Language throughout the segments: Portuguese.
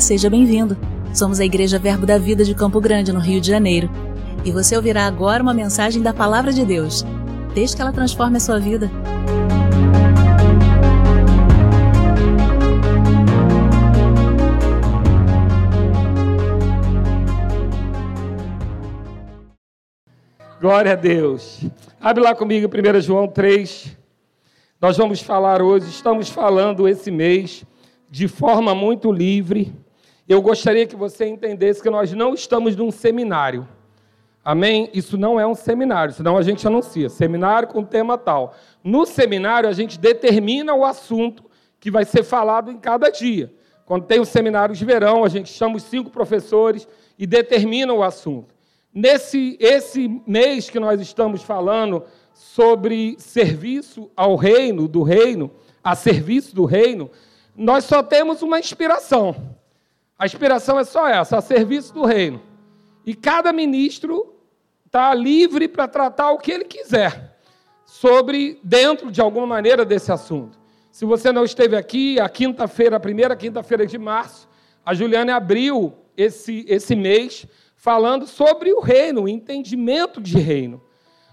Seja bem-vindo. Somos a Igreja Verbo da Vida de Campo Grande, no Rio de Janeiro. E você ouvirá agora uma mensagem da Palavra de Deus. Desde que ela transforme a sua vida. Glória a Deus. Abre lá comigo 1 João 3. Nós vamos falar hoje, estamos falando esse mês de forma muito livre. Eu gostaria que você entendesse que nós não estamos num seminário. Amém? Isso não é um seminário, senão a gente anuncia. Seminário com tema tal. No seminário, a gente determina o assunto que vai ser falado em cada dia. Quando tem os seminários de verão, a gente chama os cinco professores e determina o assunto. Nesse esse mês que nós estamos falando sobre serviço ao reino, do reino, a serviço do reino, nós só temos uma inspiração. A inspiração é só essa, a serviço do reino. E cada ministro está livre para tratar o que ele quiser sobre, dentro de alguma maneira, desse assunto. Se você não esteve aqui, a quinta-feira, a primeira quinta-feira de março, a Juliana abriu esse, esse mês falando sobre o reino, o entendimento de reino.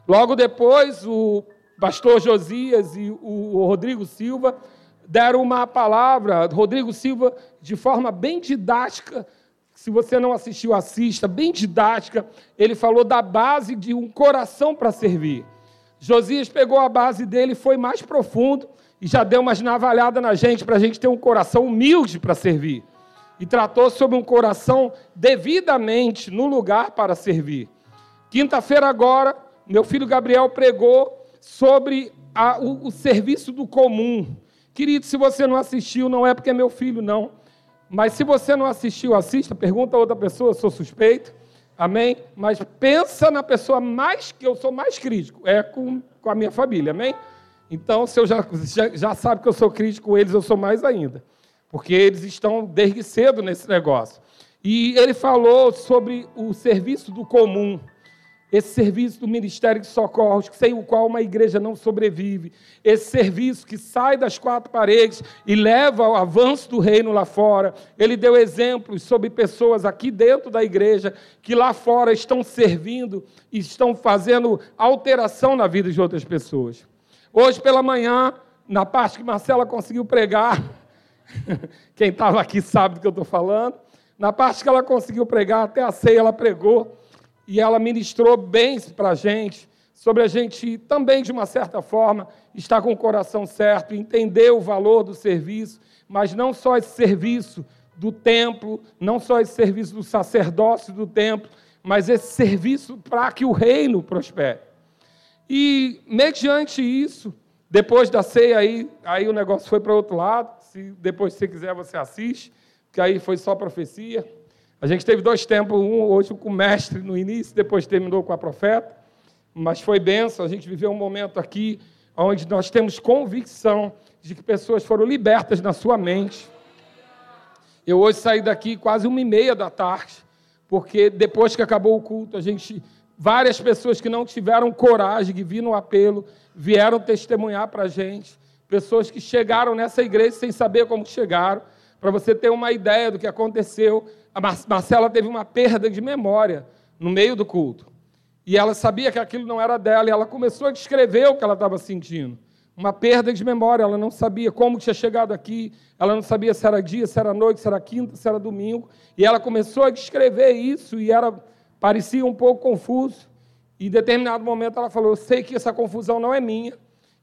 Logo depois, o pastor Josias e o Rodrigo Silva deram uma palavra, Rodrigo Silva, de forma bem didática. Se você não assistiu, assista, bem didática. Ele falou da base de um coração para servir. Josias pegou a base dele, foi mais profundo e já deu umas navalhadas na gente para a gente ter um coração humilde para servir. E tratou sobre um coração devidamente no lugar para servir. Quinta-feira agora, meu filho Gabriel pregou sobre a, o, o serviço do comum. Querido, se você não assistiu, não é porque é meu filho, não. Mas se você não assistiu, assista, pergunta a outra pessoa, sou suspeito. Amém? Mas pensa na pessoa mais que eu sou mais crítico, é com, com a minha família, amém? Então, se eu já, já, já sabe que eu sou crítico com eles, eu sou mais ainda. Porque eles estão desde cedo nesse negócio. E ele falou sobre o serviço do comum esse serviço do Ministério de Socorros, sem o qual uma igreja não sobrevive, esse serviço que sai das quatro paredes e leva ao avanço do reino lá fora. Ele deu exemplos sobre pessoas aqui dentro da igreja que lá fora estão servindo e estão fazendo alteração na vida de outras pessoas. Hoje pela manhã, na parte que Marcela conseguiu pregar, quem estava aqui sabe do que eu estou falando, na parte que ela conseguiu pregar, até a ceia ela pregou e ela ministrou bens para a gente, sobre a gente também, de uma certa forma, estar com o coração certo, entender o valor do serviço, mas não só esse serviço do templo, não só esse serviço do sacerdócio do templo, mas esse serviço para que o reino prospere. E, mediante isso, depois da ceia, aí, aí o negócio foi para outro lado. Se depois, você quiser, você assiste, que aí foi só profecia. A gente teve dois tempos, um hoje com o mestre no início, depois terminou com a profeta, mas foi benção. A gente viveu um momento aqui onde nós temos convicção de que pessoas foram libertas na sua mente. Eu hoje saí daqui quase uma e meia da tarde, porque depois que acabou o culto, a gente, várias pessoas que não tiveram coragem de vir no apelo, vieram testemunhar para a gente. Pessoas que chegaram nessa igreja sem saber como chegaram. Para você ter uma ideia do que aconteceu, a Marcela teve uma perda de memória no meio do culto. E ela sabia que aquilo não era dela, e ela começou a descrever o que ela estava sentindo. Uma perda de memória, ela não sabia como tinha chegado aqui, ela não sabia se era dia, se era noite, se era quinta, se era domingo. E ela começou a descrever isso e era parecia um pouco confuso. E em determinado momento ela falou: Eu sei que essa confusão não é minha.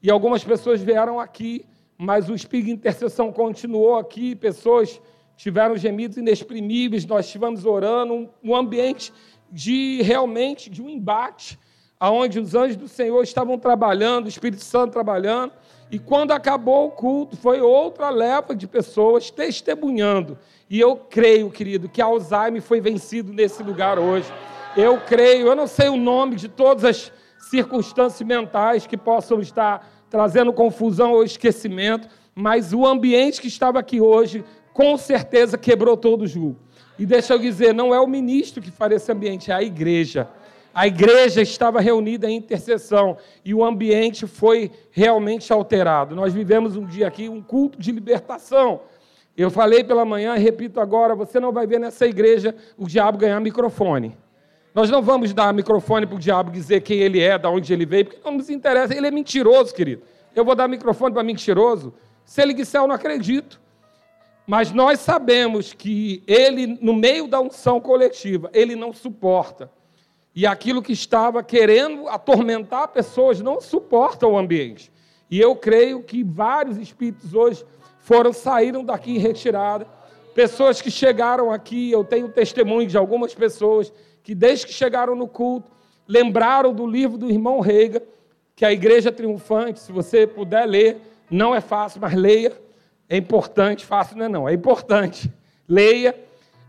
E algumas pessoas vieram aqui, mas o espírito de intercessão continuou aqui, pessoas tiveram gemidos inexprimíveis, nós estivemos orando, um, ambiente de realmente de um embate, aonde os anjos do Senhor estavam trabalhando, o Espírito Santo trabalhando, e quando acabou o culto, foi outra leva de pessoas testemunhando. E eu creio, querido, que Alzheimer foi vencido nesse lugar hoje. Eu creio, eu não sei o nome de todas as circunstâncias mentais que possam estar trazendo confusão ou esquecimento, mas o ambiente que estava aqui hoje com certeza quebrou todo o julgo. E deixa eu dizer, não é o ministro que faz esse ambiente, é a igreja. A igreja estava reunida em intercessão e o ambiente foi realmente alterado. Nós vivemos um dia aqui, um culto de libertação. Eu falei pela manhã e repito agora: você não vai ver nessa igreja o diabo ganhar microfone. Nós não vamos dar microfone para o diabo dizer quem ele é, de onde ele veio, porque não nos interessa. Ele é mentiroso, querido. Eu vou dar microfone para mentiroso? Se ele disser, eu não acredito. Mas nós sabemos que ele, no meio da unção coletiva, ele não suporta. E aquilo que estava querendo atormentar pessoas não suporta o ambiente. E eu creio que vários espíritos hoje foram, saíram daqui em retirada. Pessoas que chegaram aqui, eu tenho testemunho de algumas pessoas que desde que chegaram no culto, lembraram do livro do irmão Reiga, que é a Igreja Triunfante, se você puder ler, não é fácil, mas leia, é importante, fácil não é não, é importante, leia,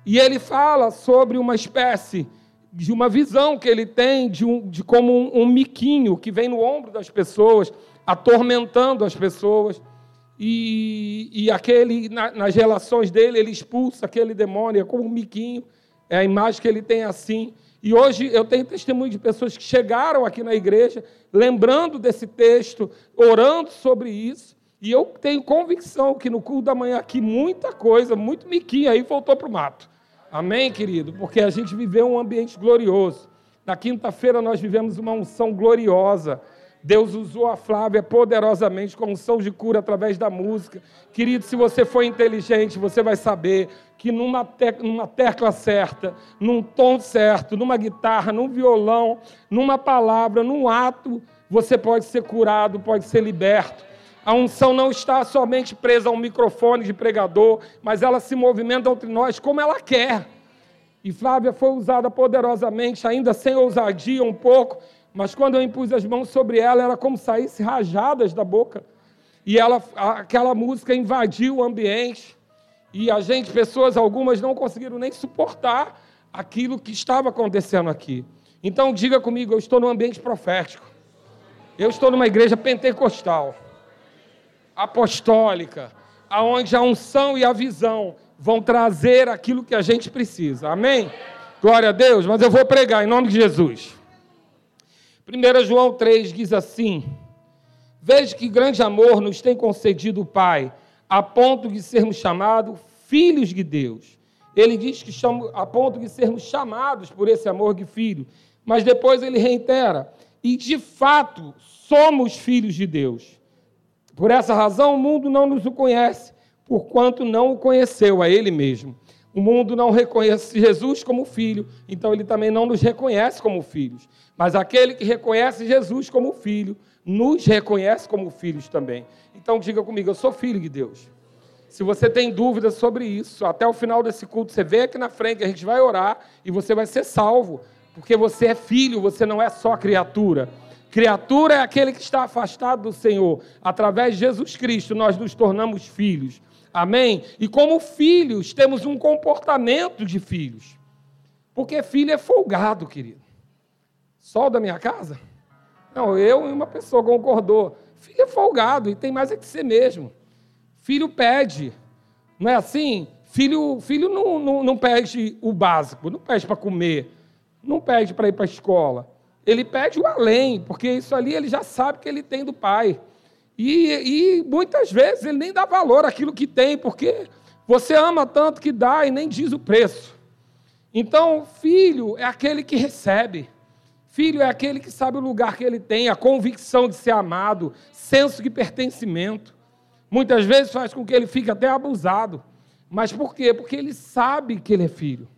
e ele fala sobre uma espécie de uma visão que ele tem de, um, de como um, um miquinho que vem no ombro das pessoas, atormentando as pessoas, e, e aquele, na, nas relações dele, ele expulsa aquele demônio, é como um miquinho, é a imagem que ele tem assim. E hoje eu tenho testemunho de pessoas que chegaram aqui na igreja, lembrando desse texto, orando sobre isso. E eu tenho convicção que no culto da manhã aqui, muita coisa, muito miquinho aí voltou para o mato. Amém, querido? Porque a gente viveu um ambiente glorioso. Na quinta-feira nós vivemos uma unção gloriosa. Deus usou a Flávia poderosamente com unção de cura através da música. Querido, se você for inteligente, você vai saber que numa, numa tecla certa, num tom certo, numa guitarra, num violão, numa palavra, num ato, você pode ser curado, pode ser liberto. A unção não está somente presa a um microfone de pregador, mas ela se movimenta entre nós como ela quer. E Flávia foi usada poderosamente, ainda sem ousadia um pouco, mas quando eu impus as mãos sobre ela, era como saísse rajadas da boca. E ela, aquela música invadiu o ambiente. E a gente, pessoas, algumas não conseguiram nem suportar aquilo que estava acontecendo aqui. Então diga comigo, eu estou num ambiente profético. Eu estou numa igreja pentecostal, apostólica, aonde a unção e a visão vão trazer aquilo que a gente precisa. Amém? Glória a Deus, mas eu vou pregar em nome de Jesus. 1 João 3 diz assim: Veja que grande amor nos tem concedido o Pai, a ponto de sermos chamados filhos de Deus. Ele diz que chama, a ponto de sermos chamados por esse amor de filho. Mas depois ele reitera: e de fato somos filhos de Deus. Por essa razão o mundo não nos o conhece, porquanto não o conheceu a ele mesmo. O mundo não reconhece Jesus como filho, então ele também não nos reconhece como filhos. Mas aquele que reconhece Jesus como filho, nos reconhece como filhos também. Então diga comigo, eu sou filho de Deus. Se você tem dúvidas sobre isso, até o final desse culto, você vem aqui na frente, a gente vai orar e você vai ser salvo, porque você é filho, você não é só criatura. Criatura é aquele que está afastado do Senhor. Através de Jesus Cristo, nós nos tornamos filhos. Amém? E como filhos, temos um comportamento de filhos. Porque filho é folgado, querido. Sol da minha casa? Não, eu e uma pessoa concordou. Filho é folgado e tem mais é que ser mesmo. Filho pede. Não é assim? Filho, filho não, não, não pede o básico, não pede para comer, não pede para ir para a escola. Ele pede o além, porque isso ali ele já sabe que ele tem do pai. E, e muitas vezes ele nem dá valor àquilo que tem, porque você ama tanto que dá e nem diz o preço. Então, filho é aquele que recebe. Filho é aquele que sabe o lugar que ele tem, a convicção de ser amado, senso de pertencimento. Muitas vezes faz com que ele fique até abusado. Mas por quê? Porque ele sabe que ele é filho.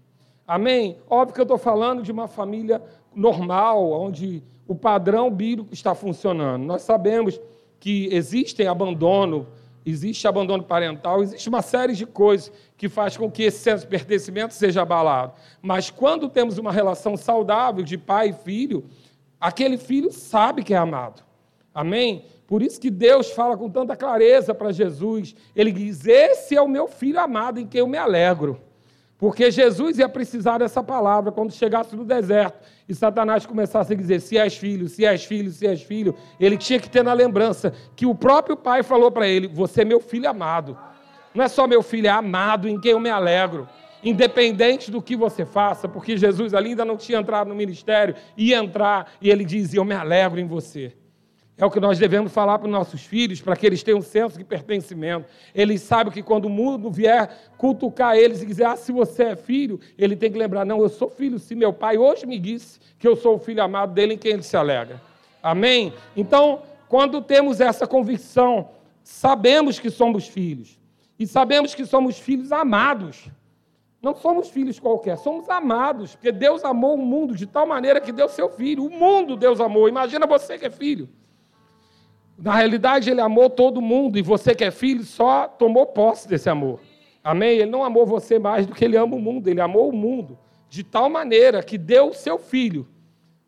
Amém? Óbvio que eu estou falando de uma família normal, onde o padrão bíblico está funcionando. Nós sabemos que existem abandono, existe abandono parental, existe uma série de coisas que faz com que esse senso de pertencimento seja abalado. Mas quando temos uma relação saudável de pai e filho, aquele filho sabe que é amado. Amém? Por isso que Deus fala com tanta clareza para Jesus. Ele diz: Esse é o meu filho amado em quem eu me alegro. Porque Jesus ia precisar dessa palavra quando chegasse no deserto e Satanás começasse a dizer: se és filho, se és filho, se és filho. Ele tinha que ter na lembrança que o próprio pai falou para ele: Você é meu filho amado. Não é só meu filho, é amado em quem eu me alegro. Independente do que você faça, porque Jesus ali ainda não tinha entrado no ministério, ia entrar e ele dizia: Eu me alegro em você. É o que nós devemos falar para os nossos filhos, para que eles tenham um senso de pertencimento. Eles sabem que quando o mundo vier cutucar eles e dizer, ah, se você é filho, ele tem que lembrar, não, eu sou filho, se meu pai hoje me disse que eu sou o filho amado dele em quem ele se alegra. Amém? Então, quando temos essa convicção, sabemos que somos filhos. E sabemos que somos filhos amados. Não somos filhos qualquer, somos amados, porque Deus amou o mundo de tal maneira que deu seu filho. O mundo Deus amou. Imagina você que é filho. Na realidade, ele amou todo mundo e você que é filho só tomou posse desse amor. Amém? Ele não amou você mais do que ele ama o mundo, ele amou o mundo de tal maneira que deu o seu filho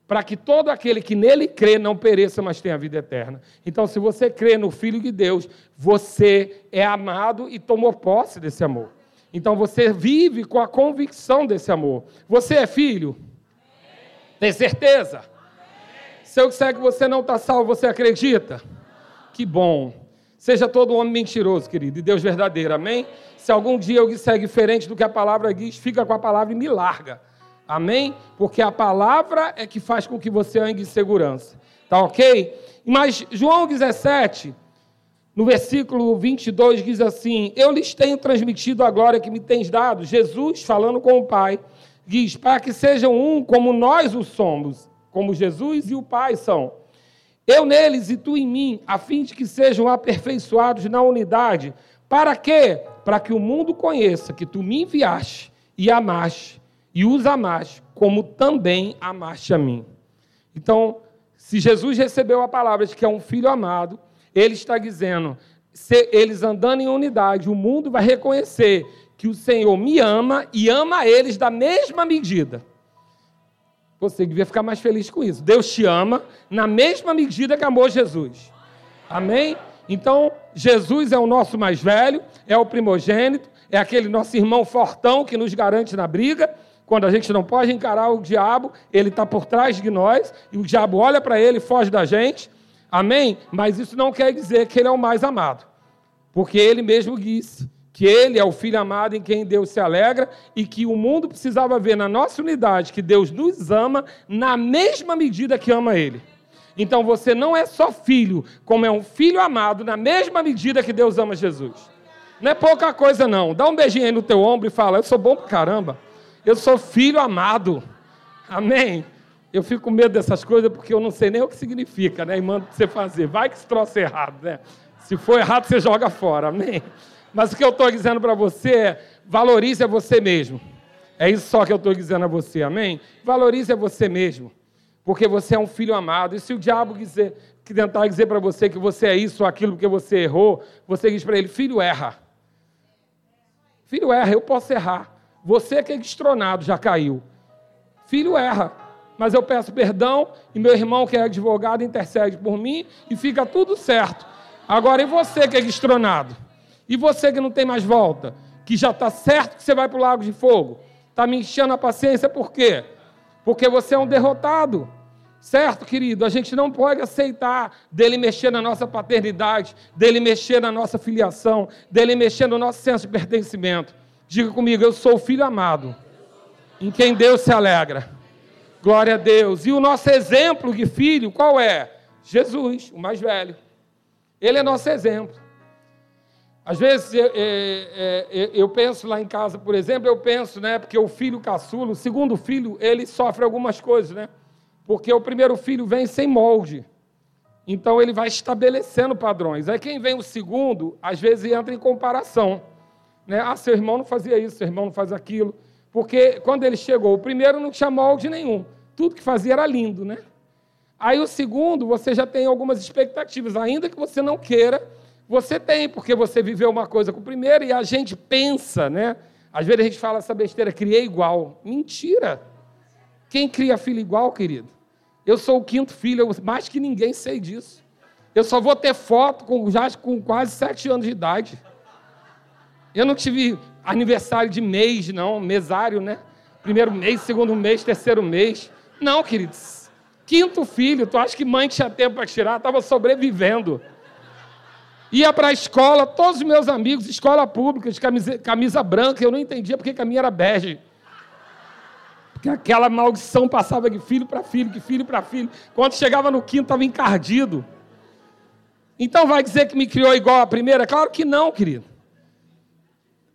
para que todo aquele que nele crê não pereça, mas tenha vida eterna. Então, se você crê no Filho de Deus, você é amado e tomou posse desse amor. Então, você vive com a convicção desse amor. Você é filho? Tem certeza? Se eu disser que você não está salvo, você acredita? Que bom. Seja todo homem mentiroso, querido, e Deus verdadeiro, amém? Se algum dia eu disser diferente do que a palavra diz, fica com a palavra e me larga, amém? Porque a palavra é que faz com que você ande em segurança, tá ok? Mas João 17, no versículo 22, diz assim: Eu lhes tenho transmitido a glória que me tens dado. Jesus, falando com o Pai, diz: Para que sejam um como nós o somos, como Jesus e o Pai são. Eu neles e tu em mim, a fim de que sejam aperfeiçoados na unidade. Para quê? Para que o mundo conheça que tu me enviaste e amaste, e os amaste, como também amaste a mim. Então, se Jesus recebeu a palavra de que é um filho amado, ele está dizendo: se eles andando em unidade, o mundo vai reconhecer que o Senhor me ama e ama eles da mesma medida. Você devia ficar mais feliz com isso. Deus te ama na mesma medida que amou Jesus. Amém? Então, Jesus é o nosso mais velho, é o primogênito, é aquele nosso irmão fortão que nos garante na briga. Quando a gente não pode encarar o diabo, ele está por trás de nós e o diabo olha para ele e foge da gente. Amém? Mas isso não quer dizer que ele é o mais amado, porque ele mesmo disse que Ele é o Filho amado em quem Deus se alegra e que o mundo precisava ver na nossa unidade que Deus nos ama na mesma medida que ama Ele. Então você não é só filho, como é um filho amado na mesma medida que Deus ama Jesus. Não é pouca coisa, não. Dá um beijinho aí no teu ombro e fala: Eu sou bom pra caramba. Eu sou filho amado. Amém? Eu fico com medo dessas coisas porque eu não sei nem o que significa, né? E mando você fazer. Vai que se troço errado, né? Se for errado, você joga fora. Amém? Mas o que eu estou dizendo para você é: valorize a você mesmo. É isso só que eu estou dizendo a você, amém? Valorize a você mesmo, porque você é um filho amado. E se o diabo quiser, que tentar dizer para você que você é isso ou aquilo porque você errou, você diz para ele: filho, erra. Filho, erra, eu posso errar. Você que é destronado já caiu. Filho, erra. Mas eu peço perdão e meu irmão, que é advogado, intercede por mim e fica tudo certo. Agora, e você que é destronado? E você que não tem mais volta, que já está certo que você vai para o lago de fogo, está me enchendo a paciência por quê? Porque você é um derrotado. Certo, querido? A gente não pode aceitar dele mexer na nossa paternidade, dele mexer na nossa filiação, dele mexer no nosso senso de pertencimento. Diga comigo, eu sou o filho amado, em quem Deus se alegra. Glória a Deus. E o nosso exemplo de filho, qual é? Jesus, o mais velho. Ele é nosso exemplo. Às vezes eu, é, é, eu, penso lá em casa, por exemplo, eu penso, né, porque o filho caçula, o segundo filho, ele sofre algumas coisas, né? Porque o primeiro filho vem sem molde. Então ele vai estabelecendo padrões. Aí quem vem o segundo, às vezes entra em comparação. Né? Ah, seu irmão não fazia isso, seu irmão não faz aquilo. Porque quando ele chegou, o primeiro não tinha molde nenhum. Tudo que fazia era lindo, né? Aí o segundo, você já tem algumas expectativas, ainda que você não queira, você tem, porque você viveu uma coisa com o primeiro e a gente pensa, né? Às vezes a gente fala essa besteira, criei igual. Mentira! Quem cria filho igual, querido? Eu sou o quinto filho, eu mais que ninguém sei disso. Eu só vou ter foto com, já com quase sete anos de idade. Eu não tive aniversário de mês, não, mesário, né? Primeiro mês, segundo mês, terceiro mês. Não, queridos. Quinto filho, tu acha que mãe tinha tempo para tirar? Estava sobrevivendo. Ia para a escola, todos os meus amigos, escola pública, de camisa, camisa branca, eu não entendia porque a minha era bege. Porque aquela maldição passava de filho para filho, de filho para filho. Quando chegava no quinto, estava encardido. Então vai dizer que me criou igual a primeira? Claro que não, querido.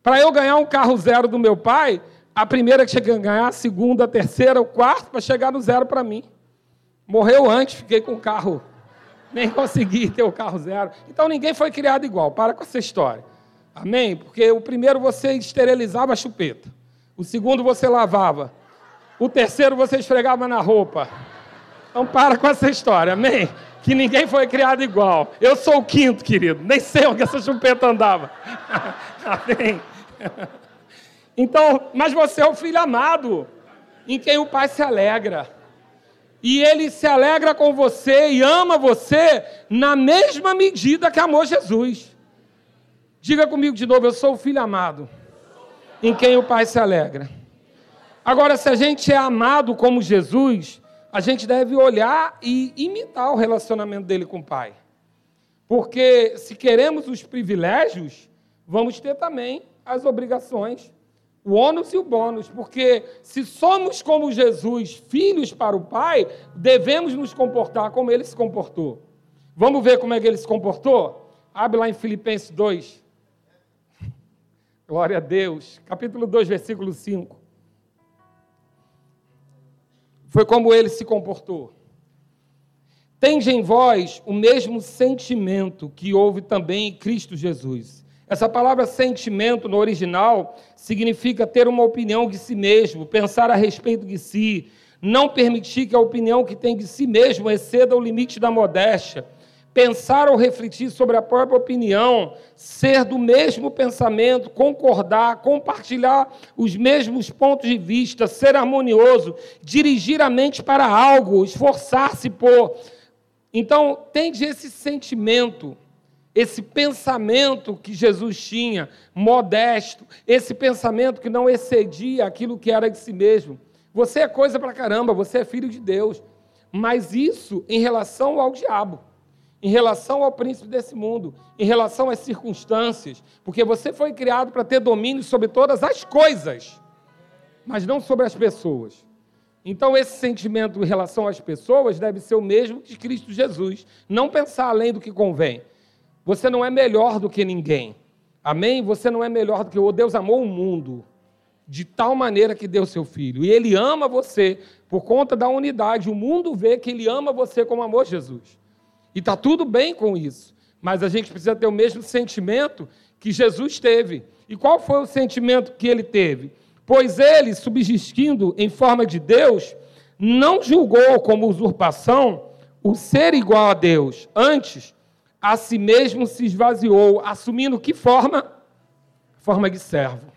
Para eu ganhar um carro zero do meu pai, a primeira que chega a ganhar, a segunda, a terceira, o quarto, para chegar no zero para mim. Morreu antes, fiquei com o carro. Nem consegui ter o carro zero. Então ninguém foi criado igual. Para com essa história. Amém? Porque o primeiro você esterilizava a chupeta. O segundo você lavava. O terceiro você esfregava na roupa. Então para com essa história. Amém? Que ninguém foi criado igual. Eu sou o quinto, querido. Nem sei onde essa chupeta andava. Amém? Então, mas você é o filho amado, em quem o Pai se alegra. E ele se alegra com você e ama você na mesma medida que amou Jesus. Diga comigo de novo, eu sou o filho amado, em quem o Pai se alegra. Agora, se a gente é amado como Jesus, a gente deve olhar e imitar o relacionamento dele com o Pai. Porque se queremos os privilégios, vamos ter também as obrigações o ônus e o bônus, porque se somos como Jesus, filhos para o Pai, devemos nos comportar como ele se comportou. Vamos ver como é que ele se comportou? Abre lá em Filipenses 2. Glória a Deus. Capítulo 2, versículo 5. Foi como ele se comportou. Tende em vós o mesmo sentimento que houve também em Cristo Jesus essa palavra sentimento no original significa ter uma opinião de si mesmo, pensar a respeito de si, não permitir que a opinião que tem de si mesmo exceda o limite da modéstia, pensar ou refletir sobre a própria opinião, ser do mesmo pensamento, concordar, compartilhar os mesmos pontos de vista, ser harmonioso, dirigir a mente para algo, esforçar-se por. Então, tem esse sentimento esse pensamento que Jesus tinha, modesto, esse pensamento que não excedia aquilo que era de si mesmo. Você é coisa pra caramba, você é filho de Deus. Mas isso em relação ao diabo, em relação ao príncipe desse mundo, em relação às circunstâncias, porque você foi criado para ter domínio sobre todas as coisas, mas não sobre as pessoas. Então, esse sentimento em relação às pessoas deve ser o mesmo de Cristo Jesus. Não pensar além do que convém. Você não é melhor do que ninguém. Amém? Você não é melhor do que o Deus amou o mundo de tal maneira que deu seu filho. E ele ama você por conta da unidade. O mundo vê que ele ama você como amou Jesus. E está tudo bem com isso. Mas a gente precisa ter o mesmo sentimento que Jesus teve. E qual foi o sentimento que ele teve? Pois ele, subsistindo em forma de Deus, não julgou como usurpação o ser igual a Deus. Antes, a si mesmo se esvaziou, assumindo que forma? Forma de servo.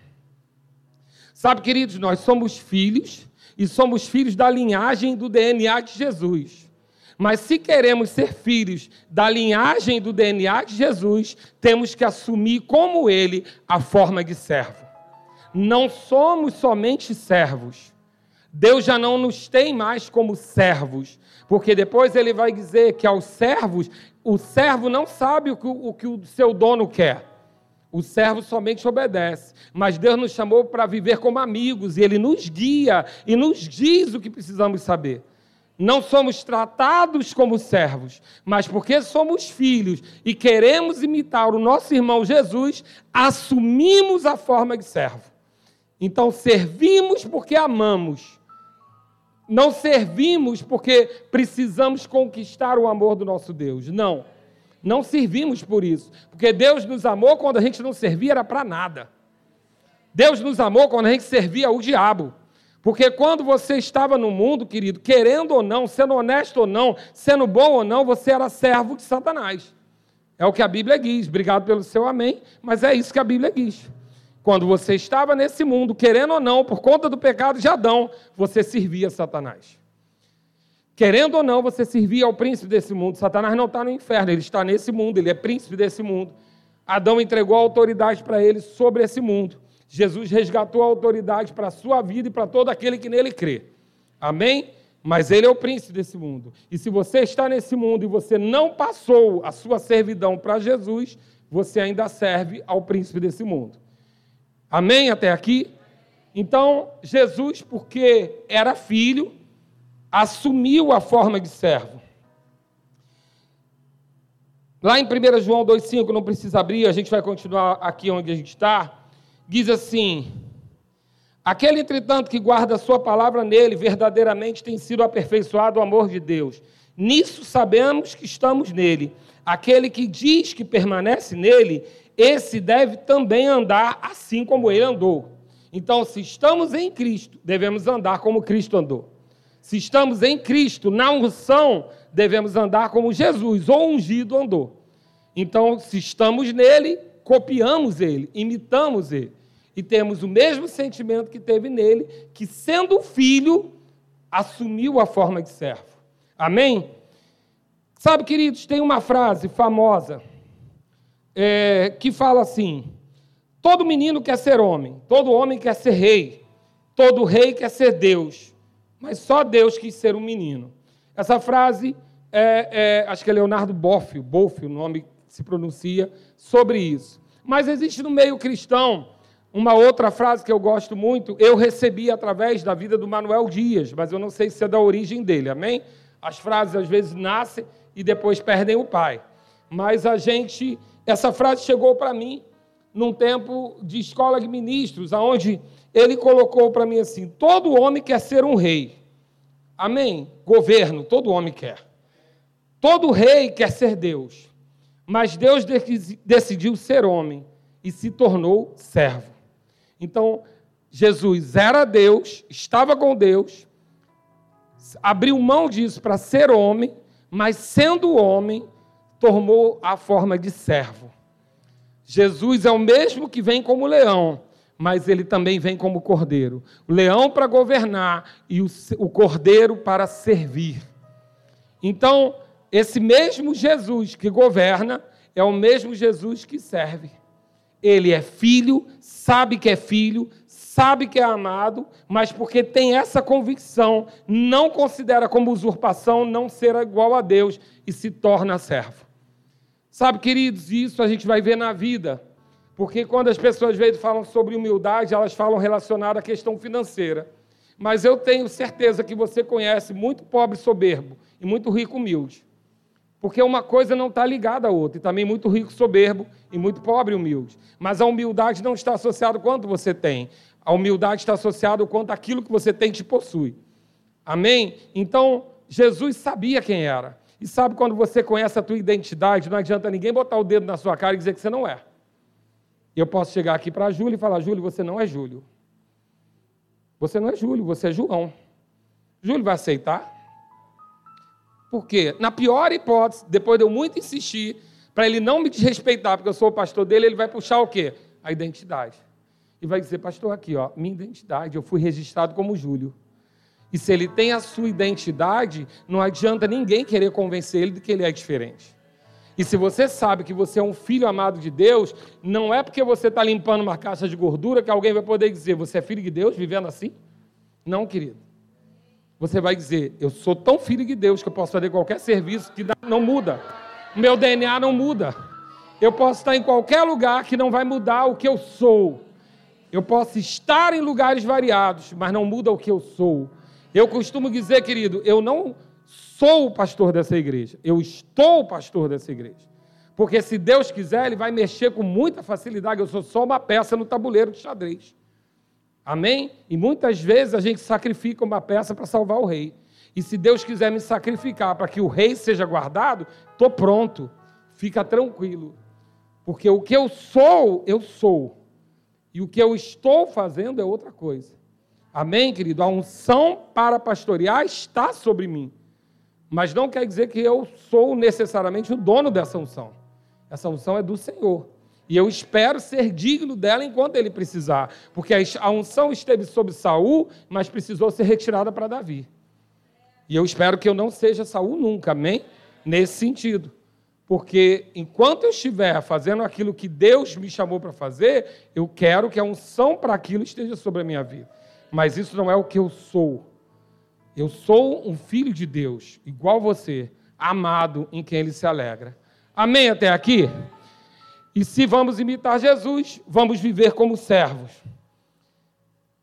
Sabe, queridos, nós somos filhos e somos filhos da linhagem do DNA de Jesus. Mas se queremos ser filhos da linhagem do DNA de Jesus, temos que assumir como ele a forma de servo. Não somos somente servos. Deus já não nos tem mais como servos, porque depois ele vai dizer que aos servos o servo não sabe o que o, que o seu dono quer. O servo somente obedece. Mas Deus nos chamou para viver como amigos e Ele nos guia e nos diz o que precisamos saber. Não somos tratados como servos, mas porque somos filhos e queremos imitar o nosso irmão Jesus, assumimos a forma de servo. Então, servimos porque amamos. Não servimos porque precisamos conquistar o amor do nosso Deus. Não. Não servimos por isso. Porque Deus nos amou quando a gente não servia era para nada. Deus nos amou quando a gente servia o diabo. Porque quando você estava no mundo, querido, querendo ou não, sendo honesto ou não, sendo bom ou não, você era servo de Satanás. É o que a Bíblia diz. Obrigado pelo seu amém, mas é isso que a Bíblia diz. Quando você estava nesse mundo, querendo ou não, por conta do pecado de Adão, você servia Satanás. Querendo ou não, você servia ao príncipe desse mundo. Satanás não está no inferno, ele está nesse mundo, ele é príncipe desse mundo. Adão entregou a autoridade para ele sobre esse mundo. Jesus resgatou a autoridade para a sua vida e para todo aquele que nele crê. Amém? Mas ele é o príncipe desse mundo. E se você está nesse mundo e você não passou a sua servidão para Jesus, você ainda serve ao príncipe desse mundo. Amém até aqui? Então, Jesus, porque era filho, assumiu a forma de servo. Lá em 1 João 2,5, não precisa abrir, a gente vai continuar aqui onde a gente está. Diz assim: Aquele, entretanto, que guarda a sua palavra nele, verdadeiramente tem sido aperfeiçoado o amor de Deus. Nisso sabemos que estamos nele. Aquele que diz que permanece nele, esse deve também andar assim como ele andou. Então, se estamos em Cristo, devemos andar como Cristo andou. Se estamos em Cristo, na unção, devemos andar como Jesus, ou ungido, andou. Então, se estamos nele, copiamos ele, imitamos ele. E temos o mesmo sentimento que teve nele, que sendo filho, assumiu a forma de servo. Amém? Sabe, queridos, tem uma frase famosa é, que fala assim: todo menino quer ser homem, todo homem quer ser rei, todo rei quer ser Deus, mas só Deus quis ser um menino. Essa frase, é, é, acho que é Leonardo Boff, Boff, o nome se pronuncia, sobre isso. Mas existe no meio cristão uma outra frase que eu gosto muito, eu recebi através da vida do Manuel Dias, mas eu não sei se é da origem dele, amém? As frases às vezes nascem e depois perdem o pai. Mas a gente, essa frase chegou para mim num tempo de escola de ministros, aonde ele colocou para mim assim: todo homem quer ser um rei. Amém? Governo, todo homem quer. Todo rei quer ser Deus. Mas Deus decidiu ser homem e se tornou servo. Então, Jesus era Deus, estava com Deus, abriu mão disso para ser homem, mas sendo homem, tomou a forma de servo. Jesus é o mesmo que vem como leão, mas ele também vem como cordeiro. O leão para governar e o, o cordeiro para servir. Então, esse mesmo Jesus que governa é o mesmo Jesus que serve. Ele é filho, sabe que é filho, sabe que é amado, mas porque tem essa convicção, não considera como usurpação não ser igual a Deus e se torna servo. Sabe, queridos, isso a gente vai ver na vida. Porque quando as pessoas vezes falam sobre humildade, elas falam relacionada à questão financeira. Mas eu tenho certeza que você conhece muito pobre soberbo e muito rico humilde. Porque uma coisa não está ligada à outra, e também muito rico, soberbo e muito pobre, humilde. Mas a humildade não está associada quanto você tem. A humildade está associada ao quanto aquilo que você tem te possui. Amém? Então, Jesus sabia quem era. E sabe quando você conhece a tua identidade, não adianta ninguém botar o dedo na sua cara e dizer que você não é. Eu posso chegar aqui para a Júlia e falar: Júlio, você não é Júlio. Você não é Júlio, você é João. Júlio vai aceitar? Porque, na pior hipótese, depois de eu muito insistir, para ele não me desrespeitar, porque eu sou o pastor dele, ele vai puxar o quê? A identidade. E vai dizer, pastor, aqui, ó, minha identidade, eu fui registrado como Júlio. E se ele tem a sua identidade, não adianta ninguém querer convencer ele de que ele é diferente. E se você sabe que você é um filho amado de Deus, não é porque você está limpando uma caixa de gordura que alguém vai poder dizer, você é filho de Deus vivendo assim? Não, querido você vai dizer: Eu sou tão filho de Deus que eu posso fazer qualquer serviço que não muda. Meu DNA não muda. Eu posso estar em qualquer lugar que não vai mudar o que eu sou. Eu posso estar em lugares variados, mas não muda o que eu sou. Eu costumo dizer, querido, eu não sou o pastor dessa igreja, eu estou o pastor dessa igreja. Porque se Deus quiser, Ele vai mexer com muita facilidade. Eu sou só uma peça no tabuleiro de xadrez. Amém? E muitas vezes a gente sacrifica uma peça para salvar o rei. E se Deus quiser me sacrificar para que o rei seja guardado, estou pronto. Fica tranquilo. Porque o que eu sou, eu sou. E o que eu estou fazendo é outra coisa. Amém, querido? A unção para pastorear está sobre mim. Mas não quer dizer que eu sou necessariamente o dono dessa unção. Essa unção é do Senhor. E eu espero ser digno dela enquanto ele precisar. Porque a unção esteve sobre Saul, mas precisou ser retirada para Davi. E eu espero que eu não seja Saul nunca, amém? Nesse sentido. Porque enquanto eu estiver fazendo aquilo que Deus me chamou para fazer, eu quero que a unção para aquilo esteja sobre a minha vida. Mas isso não é o que eu sou. Eu sou um filho de Deus, igual você, amado em quem ele se alegra. Amém até aqui? E se vamos imitar Jesus, vamos viver como servos.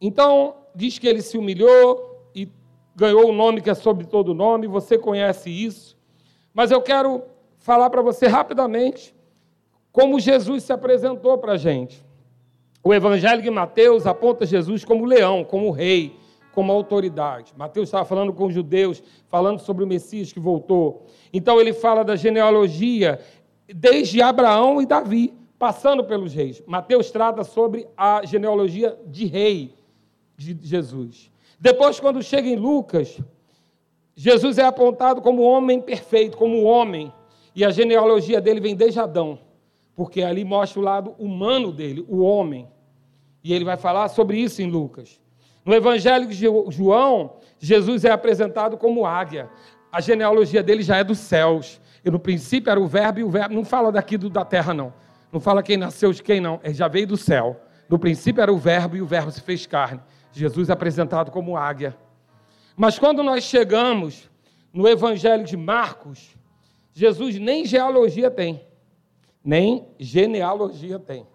Então, diz que ele se humilhou e ganhou o nome que é sobre todo nome, você conhece isso. Mas eu quero falar para você rapidamente como Jesus se apresentou para a gente. O Evangelho de Mateus aponta Jesus como leão, como rei, como autoridade. Mateus estava falando com os judeus, falando sobre o Messias que voltou. Então ele fala da genealogia desde Abraão e Davi, passando pelos reis. Mateus trata sobre a genealogia de rei de Jesus. Depois, quando chega em Lucas, Jesus é apontado como homem perfeito, como homem, e a genealogia dele vem desde Adão, porque ali mostra o lado humano dele, o homem. E ele vai falar sobre isso em Lucas. No Evangelho de João, Jesus é apresentado como águia. A genealogia dele já é dos céus. E no princípio era o verbo e o verbo. Não fala daqui do, da terra, não. Não fala quem nasceu de quem, não. Ele já veio do céu. No princípio era o verbo e o verbo se fez carne. Jesus é apresentado como águia. Mas quando nós chegamos no Evangelho de Marcos, Jesus nem genealogia tem, nem genealogia tem.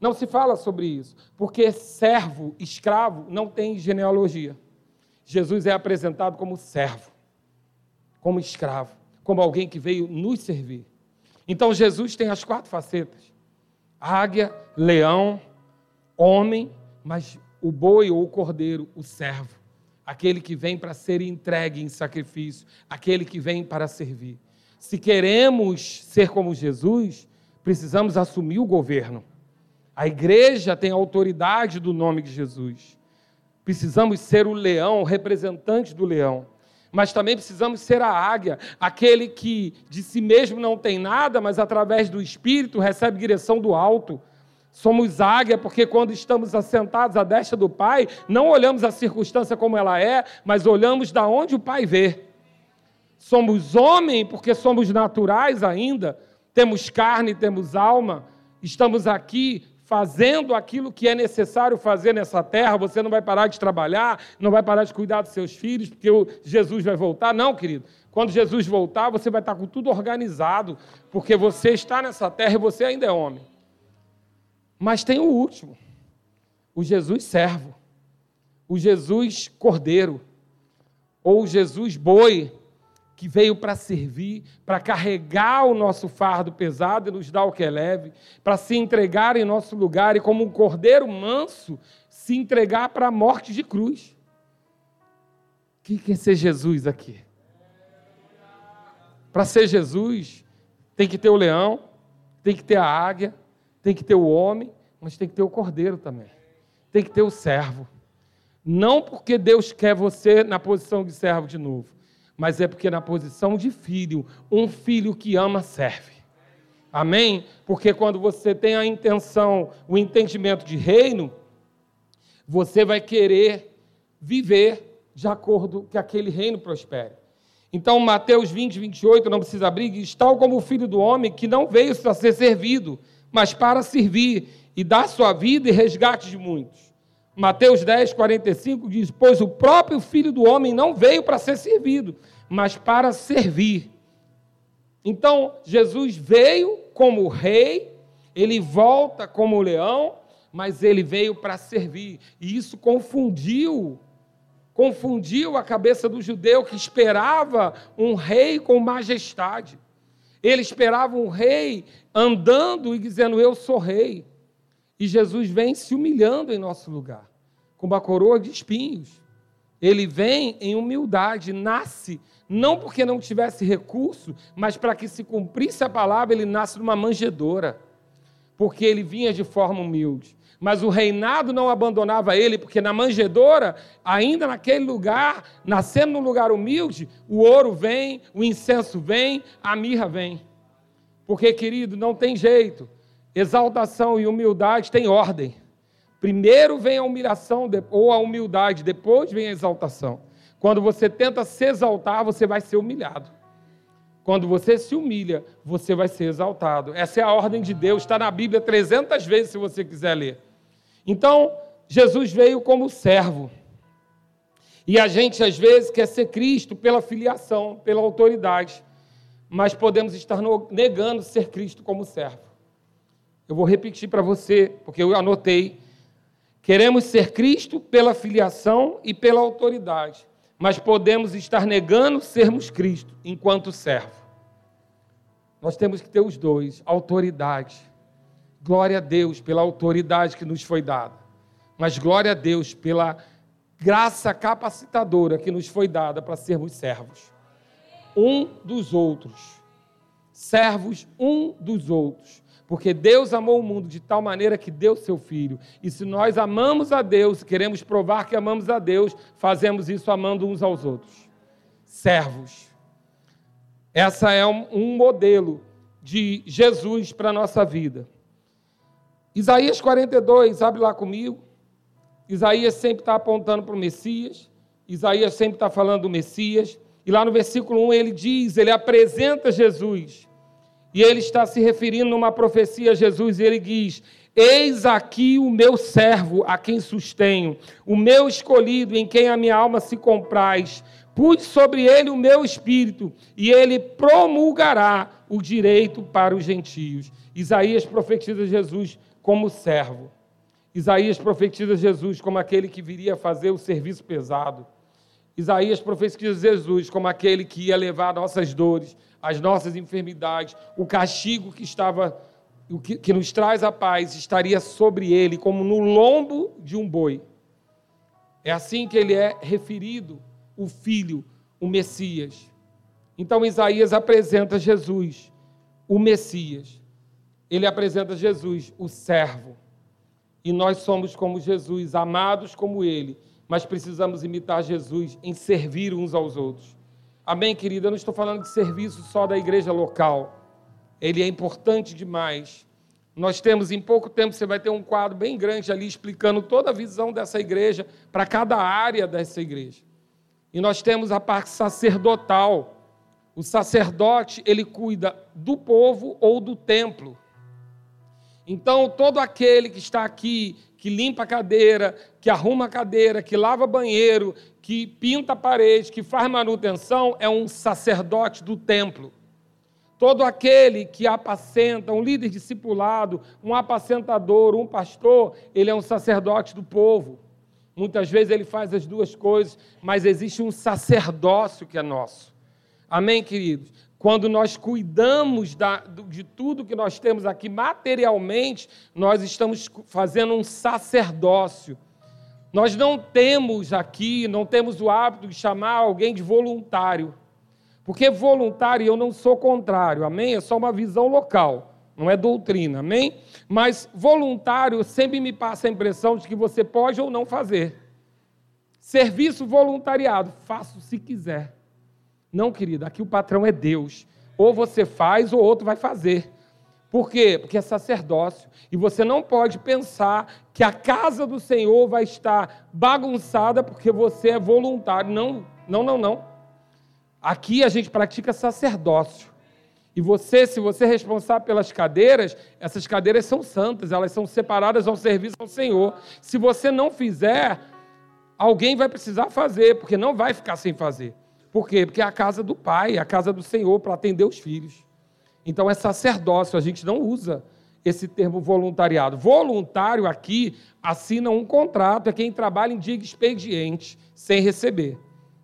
Não se fala sobre isso, porque servo, escravo, não tem genealogia. Jesus é apresentado como servo, como escravo, como alguém que veio nos servir. Então Jesus tem as quatro facetas: águia, leão, homem, mas o boi ou o cordeiro, o servo, aquele que vem para ser entregue em sacrifício, aquele que vem para servir. Se queremos ser como Jesus, precisamos assumir o governo. A igreja tem autoridade do nome de Jesus. Precisamos ser o leão, o representante do leão. Mas também precisamos ser a águia, aquele que de si mesmo não tem nada, mas através do Espírito recebe direção do alto. Somos águia porque quando estamos assentados à destra do Pai, não olhamos a circunstância como ela é, mas olhamos da onde o Pai vê. Somos homem porque somos naturais ainda, temos carne, temos alma, estamos aqui fazendo aquilo que é necessário fazer nessa terra, você não vai parar de trabalhar, não vai parar de cuidar dos seus filhos, porque Jesus vai voltar. Não, querido. Quando Jesus voltar, você vai estar com tudo organizado, porque você está nessa terra e você ainda é homem. Mas tem o último, o Jesus servo, o Jesus cordeiro, ou o Jesus boi, que veio para servir, para carregar o nosso fardo pesado e nos dar o que é leve, para se entregar em nosso lugar e, como um cordeiro manso, se entregar para a morte de cruz. Quem quer ser Jesus aqui? Para ser Jesus, tem que ter o leão, tem que ter a águia, tem que ter o homem, mas tem que ter o cordeiro também. Tem que ter o servo. Não porque Deus quer você na posição de servo de novo, mas é porque na posição de filho, um filho que ama serve. Amém? Porque quando você tem a intenção, o entendimento de reino, você vai querer viver de acordo que aquele reino prospere. Então, Mateus 20, 28, não precisa abrir, diz: tal como o filho do homem que não veio para ser servido, mas para servir e dar sua vida e resgate de muitos. Mateus 10, 45 diz: Pois o próprio filho do homem não veio para ser servido, mas para servir. Então, Jesus veio como rei, ele volta como leão, mas ele veio para servir. E isso confundiu, confundiu a cabeça do judeu que esperava um rei com majestade. Ele esperava um rei andando e dizendo: Eu sou rei. E Jesus vem se humilhando em nosso lugar, com uma coroa de espinhos. Ele vem em humildade, nasce, não porque não tivesse recurso, mas para que se cumprisse a palavra, ele nasce numa manjedoura, porque ele vinha de forma humilde. Mas o reinado não abandonava ele, porque na manjedoura, ainda naquele lugar, nascendo num lugar humilde, o ouro vem, o incenso vem, a mirra vem. Porque, querido, não tem jeito. Exaltação e humildade têm ordem. Primeiro vem a humilhação ou a humildade, depois vem a exaltação. Quando você tenta se exaltar, você vai ser humilhado. Quando você se humilha, você vai ser exaltado. Essa é a ordem de Deus, está na Bíblia 300 vezes, se você quiser ler. Então, Jesus veio como servo. E a gente, às vezes, quer ser Cristo pela filiação, pela autoridade. Mas podemos estar negando ser Cristo como servo. Eu vou repetir para você, porque eu anotei. Queremos ser Cristo pela filiação e pela autoridade, mas podemos estar negando sermos Cristo enquanto servo. Nós temos que ter os dois: autoridade. Glória a Deus pela autoridade que nos foi dada, mas glória a Deus pela graça capacitadora que nos foi dada para sermos servos um dos outros. Servos um dos outros. Porque Deus amou o mundo de tal maneira que deu seu filho. E se nós amamos a Deus, queremos provar que amamos a Deus, fazemos isso amando uns aos outros. Servos. Essa é um, modelo de Jesus para a nossa vida. Isaías 42, abre lá comigo. Isaías sempre está apontando para o Messias. Isaías sempre está falando do Messias. E lá no versículo 1 ele diz, ele apresenta Jesus. E ele está se referindo numa profecia a Jesus, e ele diz: Eis aqui o meu servo, a quem sustenho, o meu escolhido, em quem a minha alma se compraz. Pus sobre ele o meu espírito, e ele promulgará o direito para os gentios. Isaías profetiza Jesus como servo. Isaías profetiza Jesus como aquele que viria fazer o serviço pesado. Isaías profetiza Jesus como aquele que ia levar nossas dores, as nossas enfermidades, o castigo que estava o que, que nos traz a paz estaria sobre ele como no lombo de um boi. É assim que ele é referido, o filho, o Messias. Então Isaías apresenta Jesus, o Messias. Ele apresenta Jesus, o servo. E nós somos como Jesus, amados como ele mas precisamos imitar Jesus em servir uns aos outros. Amém, querida? Eu não estou falando de serviço só da igreja local. Ele é importante demais. Nós temos, em pouco tempo, você vai ter um quadro bem grande ali explicando toda a visão dessa igreja para cada área dessa igreja. E nós temos a parte sacerdotal. O sacerdote, ele cuida do povo ou do templo. Então, todo aquele que está aqui que limpa a cadeira, que arruma a cadeira, que lava banheiro, que pinta a parede, que faz manutenção, é um sacerdote do templo. Todo aquele que apacenta, um líder discipulado, um apacentador, um pastor, ele é um sacerdote do povo. Muitas vezes ele faz as duas coisas, mas existe um sacerdócio que é nosso. Amém, queridos? Quando nós cuidamos da, de tudo que nós temos aqui materialmente, nós estamos fazendo um sacerdócio. Nós não temos aqui, não temos o hábito de chamar alguém de voluntário. Porque voluntário eu não sou contrário, amém? É só uma visão local, não é doutrina, amém? Mas voluntário sempre me passa a impressão de que você pode ou não fazer. Serviço voluntariado, faço se quiser. Não, querida, aqui o patrão é Deus. Ou você faz ou outro vai fazer. Por quê? Porque é sacerdócio. E você não pode pensar que a casa do Senhor vai estar bagunçada porque você é voluntário. Não, não, não, não. Aqui a gente pratica sacerdócio. E você, se você é responsável pelas cadeiras, essas cadeiras são santas, elas são separadas ao serviço ao Senhor. Se você não fizer, alguém vai precisar fazer, porque não vai ficar sem fazer. Por quê? Porque é a casa do Pai, é a casa do Senhor para atender os filhos. Então é sacerdócio, a gente não usa esse termo voluntariado. Voluntário aqui assina um contrato, é quem trabalha em dia expediente, sem receber.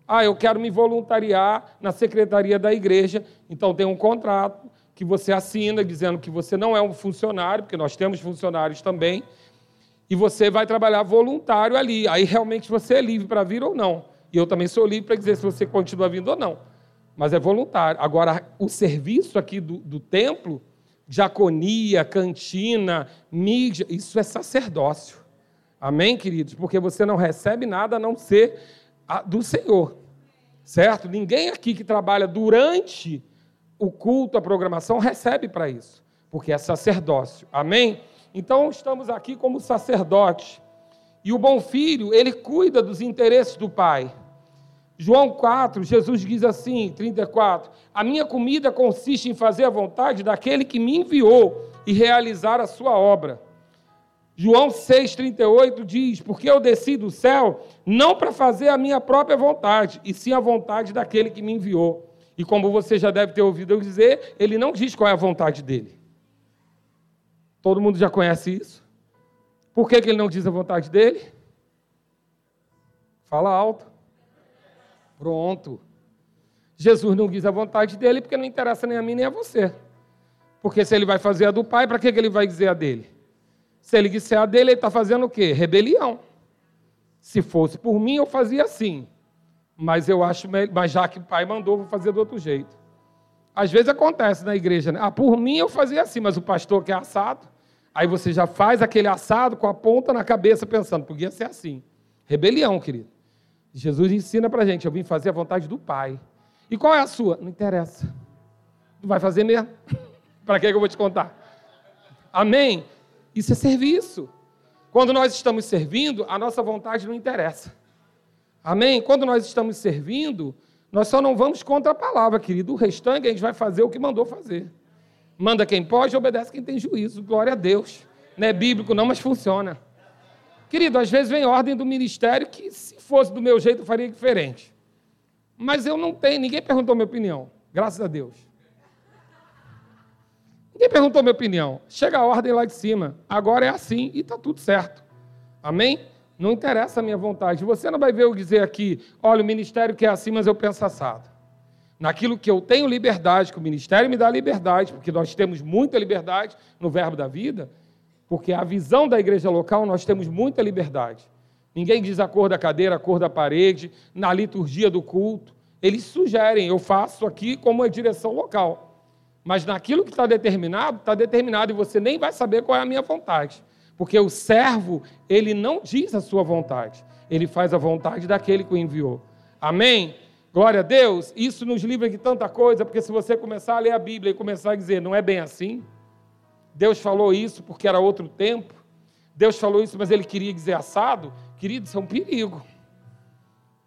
Ah, eu quero me voluntariar na secretaria da igreja, então tem um contrato que você assina dizendo que você não é um funcionário, porque nós temos funcionários também, e você vai trabalhar voluntário ali. Aí realmente você é livre para vir ou não. E eu também sou livre para dizer se você continua vindo ou não. Mas é voluntário. Agora, o serviço aqui do, do templo, diaconia, cantina, mídia, isso é sacerdócio. Amém, queridos? Porque você não recebe nada a não ser do Senhor. Certo? Ninguém aqui que trabalha durante o culto, a programação, recebe para isso. Porque é sacerdócio. Amém? Então, estamos aqui como sacerdote. E o bom filho, ele cuida dos interesses do pai. João 4, Jesus diz assim, 34: A minha comida consiste em fazer a vontade daquele que me enviou e realizar a sua obra. João 6,38 diz: Porque eu desci do céu não para fazer a minha própria vontade, e sim a vontade daquele que me enviou. E como você já deve ter ouvido eu dizer, ele não diz qual é a vontade dele. Todo mundo já conhece isso? Por que, que ele não diz a vontade dele? Fala alto. Pronto. Jesus não diz a vontade dele porque não interessa nem a mim nem a você. Porque se ele vai fazer a do pai, para que, ele vai dizer a dele? Se ele disser a dele, ele está fazendo o quê? Rebelião. Se fosse por mim, eu fazia assim. Mas eu acho, mas já que o pai mandou, vou fazer do outro jeito. Às vezes acontece na igreja, né? Ah, por mim eu fazia assim, mas o pastor quer assado. Aí você já faz aquele assado com a ponta na cabeça, pensando, podia ser assim. Rebelião, querido. Jesus ensina pra gente, eu vim fazer a vontade do Pai. E qual é a sua? Não interessa. Tu vai fazer mesmo? para que eu vou te contar? Amém? Isso é serviço. Quando nós estamos servindo, a nossa vontade não interessa. Amém? Quando nós estamos servindo, nós só não vamos contra a palavra, querido. O restante a gente vai fazer o que mandou fazer. Manda quem pode, obedece quem tem juízo. Glória a Deus. Não é bíblico, não, mas funciona. Querido, às vezes vem ordem do ministério que, se fosse do meu jeito, eu faria diferente. Mas eu não tenho, ninguém perguntou minha opinião. Graças a Deus. Ninguém perguntou minha opinião. Chega a ordem lá de cima. Agora é assim e está tudo certo. Amém? Não interessa a minha vontade. Você não vai ver eu dizer aqui, olha, o ministério quer assim, mas eu penso assado. Naquilo que eu tenho liberdade, que o ministério me dá liberdade, porque nós temos muita liberdade no verbo da vida, porque a visão da igreja local nós temos muita liberdade. Ninguém diz a cor da cadeira, a cor da parede, na liturgia do culto. Eles sugerem, eu faço aqui como a direção local. Mas naquilo que está determinado, está determinado e você nem vai saber qual é a minha vontade. Porque o servo, ele não diz a sua vontade, ele faz a vontade daquele que o enviou. Amém? Glória a Deus. Isso nos livra de tanta coisa, porque se você começar a ler a Bíblia e começar a dizer, não é bem assim, Deus falou isso porque era outro tempo, Deus falou isso, mas ele queria dizer assado, querido, isso é um perigo.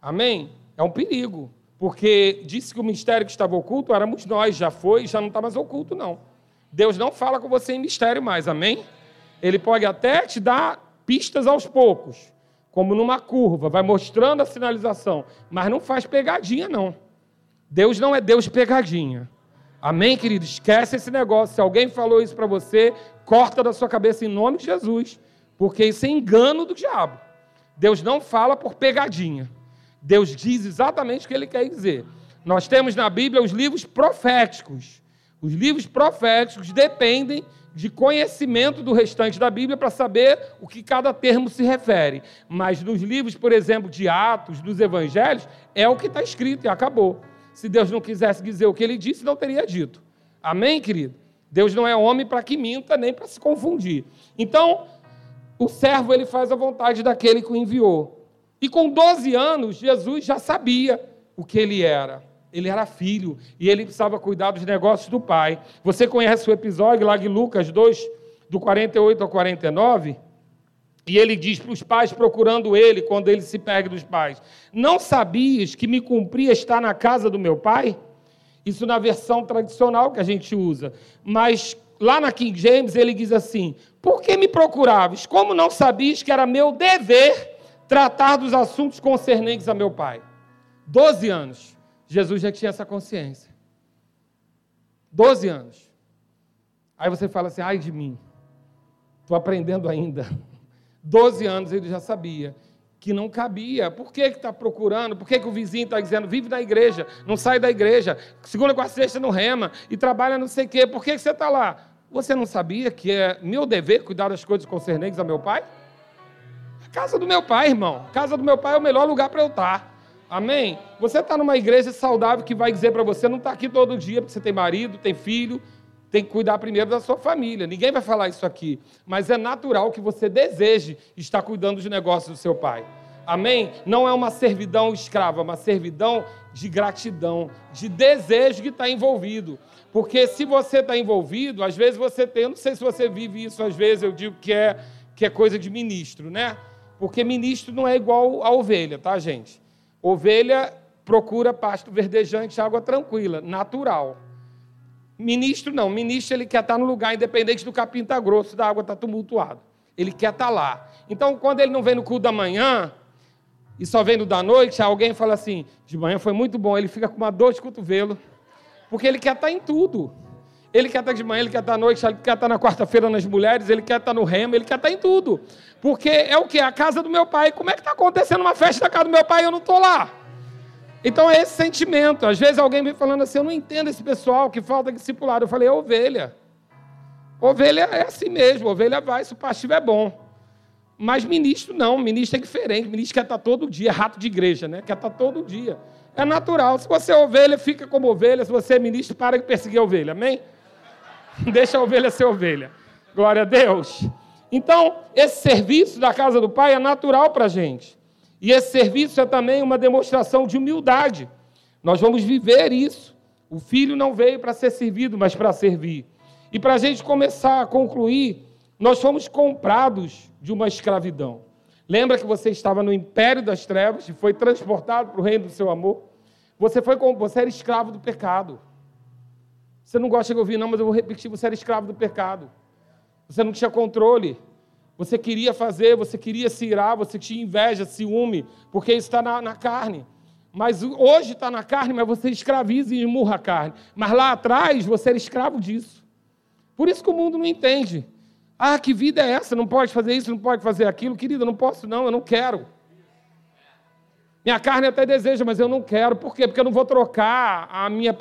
Amém? É um perigo, porque disse que o mistério que estava oculto éramos nós, já foi, já não está mais oculto, não. Deus não fala com você em mistério mais, amém? Ele pode até te dar pistas aos poucos, como numa curva, vai mostrando a sinalização, mas não faz pegadinha, não. Deus não é Deus de pegadinha. Amém, querido? Esquece esse negócio. Se alguém falou isso para você, corta da sua cabeça em nome de Jesus, porque isso é engano do diabo. Deus não fala por pegadinha. Deus diz exatamente o que ele quer dizer. Nós temos na Bíblia os livros proféticos. Os livros proféticos dependem de conhecimento do restante da Bíblia para saber o que cada termo se refere. Mas nos livros, por exemplo, de Atos, dos Evangelhos, é o que está escrito e acabou. Se Deus não quisesse dizer o que ele disse, não teria dito. Amém, querido? Deus não é homem para que minta, nem para se confundir. Então, o servo ele faz a vontade daquele que o enviou. E com 12 anos, Jesus já sabia o que ele era ele era filho e ele precisava cuidar dos negócios do pai. Você conhece o episódio lá de Lucas 2, do 48 ao 49? E ele diz para os pais procurando ele quando ele se perde dos pais: Não sabias que me cumpria estar na casa do meu pai? Isso na versão tradicional que a gente usa. Mas lá na King James ele diz assim: Por que me procuraves? Como não sabias que era meu dever tratar dos assuntos concernentes a meu pai? Doze anos. Jesus já tinha essa consciência. Doze anos. Aí você fala assim, ai de mim, estou aprendendo ainda. Doze anos ele já sabia que não cabia. Por que está procurando? Por que, que o vizinho está dizendo, vive na igreja, não sai da igreja, segunda, quarta, sexta no rema e trabalha não sei o quê. Por que, que você está lá? Você não sabia que é meu dever cuidar das coisas concernentes ao meu pai? A casa do meu pai, irmão. A casa do meu pai é o melhor lugar para eu estar. Amém? Você está numa igreja saudável que vai dizer para você, não está aqui todo dia porque você tem marido, tem filho, tem que cuidar primeiro da sua família. Ninguém vai falar isso aqui. Mas é natural que você deseje estar cuidando dos negócios do seu pai. Amém? Não é uma servidão escrava, é uma servidão de gratidão, de desejo que está envolvido. Porque se você está envolvido, às vezes você tem, eu não sei se você vive isso, às vezes eu digo que é, que é coisa de ministro, né? Porque ministro não é igual a ovelha, tá, gente? Ovelha procura pasto verdejante, água tranquila, natural. Ministro não, ministro ele quer estar no lugar independente do capim tá grosso, da água estar tá tumultuada. Ele quer estar lá. Então, quando ele não vem no culto da manhã e só vem no da noite, alguém fala assim: de manhã foi muito bom, ele fica com uma dor de cotovelo, porque ele quer estar em tudo. Ele quer estar de manhã, ele quer estar à noite, ele quer estar na quarta-feira nas mulheres, ele quer estar no remo, ele quer estar em tudo. Porque é o que? A casa do meu pai. Como é que está acontecendo uma festa na casa do meu pai e eu não estou lá? Então é esse sentimento. Às vezes alguém vem falando assim, eu não entendo esse pessoal que falta discipulado. Eu falei, é ovelha. Ovelha é assim mesmo, ovelha vai se o pastivo é bom. Mas ministro não, ministro é diferente. Ministro quer estar todo dia, é rato de igreja, né? Quer estar todo dia. É natural. Se você é ovelha, fica como ovelha. Se você é ministro, para de perseguir a ovelha. Amém? Deixa a ovelha ser ovelha. Glória a Deus. Então, esse serviço da casa do Pai é natural para a gente. E esse serviço é também uma demonstração de humildade. Nós vamos viver isso. O filho não veio para ser servido, mas para servir. E para a gente começar a concluir, nós fomos comprados de uma escravidão. Lembra que você estava no império das trevas e foi transportado para o reino do seu amor? Você, foi, você era escravo do pecado. Você não gosta de ouvir, não, mas eu vou repetir: você era escravo do pecado. Você não tinha controle. Você queria fazer, você queria se irar, você tinha inveja, ciúme, porque isso está na, na carne. Mas hoje está na carne, mas você escraviza e emurra a carne. Mas lá atrás você era escravo disso. Por isso que o mundo não entende. Ah, que vida é essa? Não pode fazer isso, não pode fazer aquilo. Querida, não posso não, eu não quero. Minha carne até deseja, mas eu não quero. Por quê? Porque eu não vou trocar a minha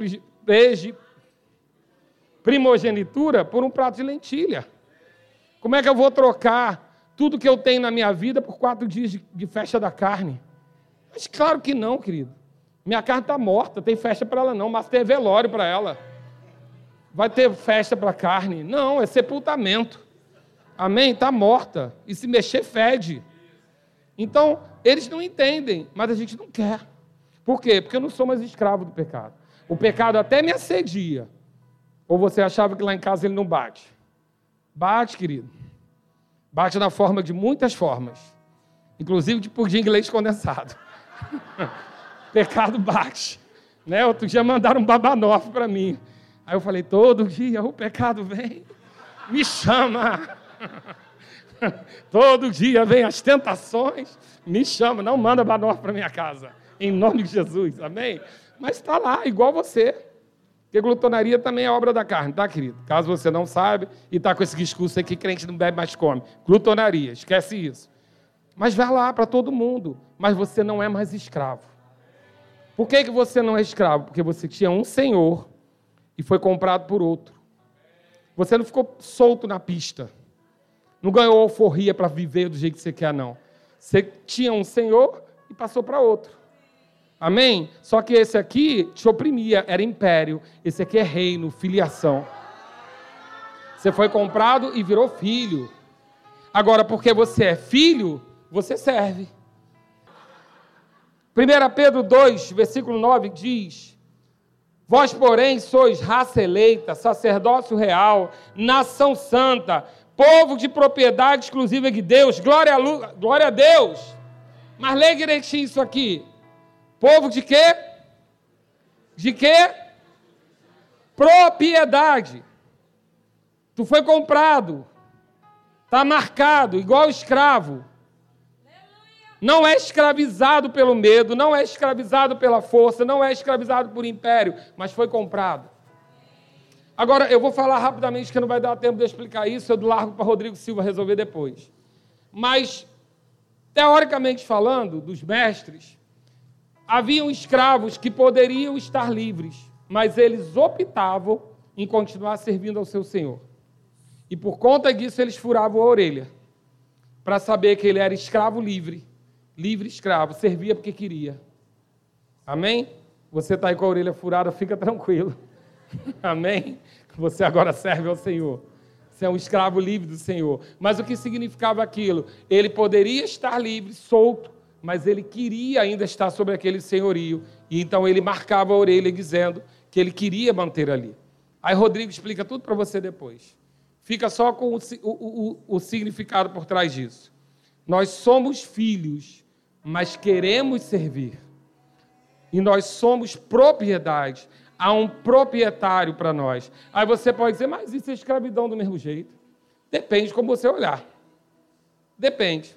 primogenitura por um prato de lentilha. Como é que eu vou trocar tudo que eu tenho na minha vida por quatro dias de, de festa da carne? Mas claro que não, querido. Minha carne está morta, tem festa para ela não, mas tem velório para ela. Vai ter festa para carne? Não, é sepultamento. Amém? Está morta. E se mexer, fede. Então, eles não entendem, mas a gente não quer. Por quê? Porque eu não sou mais escravo do pecado. O pecado até me assedia. Ou você achava que lá em casa ele não bate? Bate, querido. Bate na forma de muitas formas. Inclusive de pudim de leite condensado. Pecado bate. Né? Outro dia mandaram um babanoff para mim. Aí eu falei, todo dia o pecado vem, me chama. todo dia vem as tentações, me chama. Não manda babanoff para minha casa. Em nome de Jesus, amém? Mas está lá, igual você. Porque glutonaria também é obra da carne, tá, querido? Caso você não sabe e está com esse discurso aí que crente não bebe mais come. Glutonaria, esquece isso. Mas vai lá para todo mundo. Mas você não é mais escravo. Por que, que você não é escravo? Porque você tinha um senhor e foi comprado por outro. Você não ficou solto na pista. Não ganhou alforria para viver do jeito que você quer, não. Você tinha um senhor e passou para outro. Amém? Só que esse aqui te oprimia, era império. Esse aqui é reino, filiação. Você foi comprado e virou filho. Agora, porque você é filho, você serve. 1 Pedro 2, versículo 9 diz: Vós, porém, sois raça eleita, sacerdócio real, nação santa, povo de propriedade exclusiva de Deus. Glória a, glória a Deus. Mas lê direitinho isso aqui. Povo de quê? De quê? Propriedade. Tu foi comprado. Está marcado, igual escravo. Não é escravizado pelo medo, não é escravizado pela força, não é escravizado por império, mas foi comprado. Agora, eu vou falar rapidamente, que não vai dar tempo de explicar isso, eu largo para Rodrigo Silva resolver depois. Mas, teoricamente falando, dos mestres, haviam escravos que poderiam estar livres, mas eles optavam em continuar servindo ao seu senhor. E por conta disso, eles furavam a orelha para saber que ele era escravo livre, livre escravo, servia porque queria. Amém? Você está aí com a orelha furada, fica tranquilo. Amém? Você agora serve ao Senhor. Você é um escravo livre do Senhor. Mas o que significava aquilo? Ele poderia estar livre, solto, mas ele queria ainda estar sobre aquele senhorio. E então ele marcava a orelha dizendo que ele queria manter ali. Aí Rodrigo explica tudo para você depois. Fica só com o, o, o, o significado por trás disso. Nós somos filhos, mas queremos servir. E nós somos propriedade. Há um proprietário para nós. Aí você pode dizer, mas isso é escravidão do mesmo jeito. Depende de como você olhar. Depende.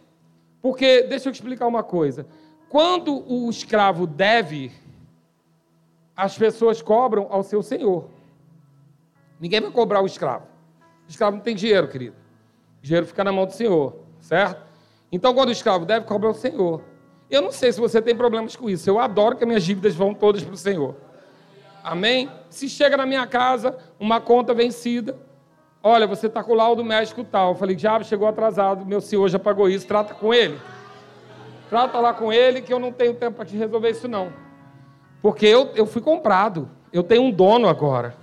Porque, deixa eu te explicar uma coisa. Quando o escravo deve, as pessoas cobram ao seu senhor. Ninguém vai cobrar o escravo. O escravo não tem dinheiro, querido. O dinheiro fica na mão do senhor, certo? Então, quando o escravo deve, cobra ao senhor. Eu não sei se você tem problemas com isso. Eu adoro que minhas dívidas vão todas para o senhor. Amém? Se chega na minha casa uma conta vencida, Olha, você está com o laudo médico tal. Eu falei, diabo, chegou atrasado, meu senhor já pagou isso, trata com ele. Trata lá com ele que eu não tenho tempo para te resolver isso não. Porque eu, eu fui comprado. Eu tenho um dono agora.